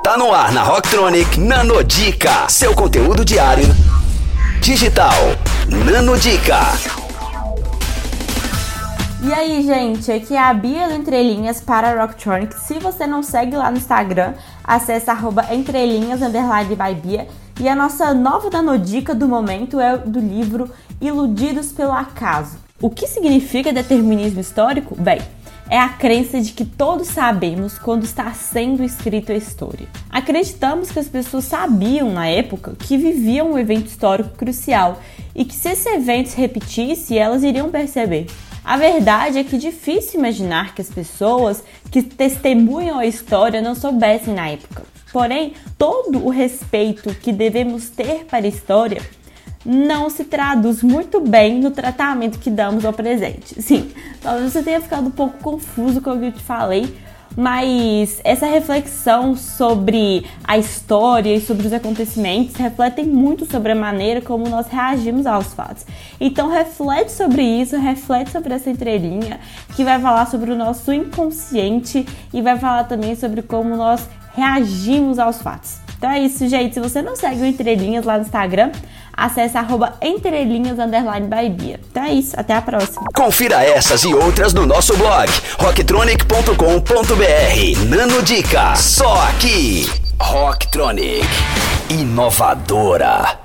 Tá no ar na Rocktronic Nanodica, seu conteúdo diário digital. Nanodica. E aí, gente, aqui é a Bia do Entrelinhas para a Rocktronic. Se você não segue lá no Instagram, acesse arroba entrelinhas by Bia. E a nossa nova nanodica do momento é do livro Iludidos pelo Acaso. O que significa determinismo histórico? Bem, é a crença de que todos sabemos quando está sendo escrita a história. Acreditamos que as pessoas sabiam na época que viviam um evento histórico crucial e que se esse evento se repetisse, elas iriam perceber. A verdade é que é difícil imaginar que as pessoas que testemunham a história não soubessem na época. Porém, todo o respeito que devemos ter para a história não se traduz muito bem no tratamento que damos ao presente. Sim, talvez você tenha ficado um pouco confuso com o que eu te falei, mas essa reflexão sobre a história e sobre os acontecimentos refletem muito sobre a maneira como nós reagimos aos fatos. Então reflete sobre isso, reflete sobre essa entrelinha que vai falar sobre o nosso inconsciente e vai falar também sobre como nós reagimos aos fatos. Então é isso, gente. Se você não segue o Entrelinhas lá no Instagram, acesse arroba entrelinhas underline by Bia. Então é isso, até a próxima. Confira essas e outras no nosso blog rocktronic.com.br. Nano Dica, só aqui. Rocktronic, inovadora.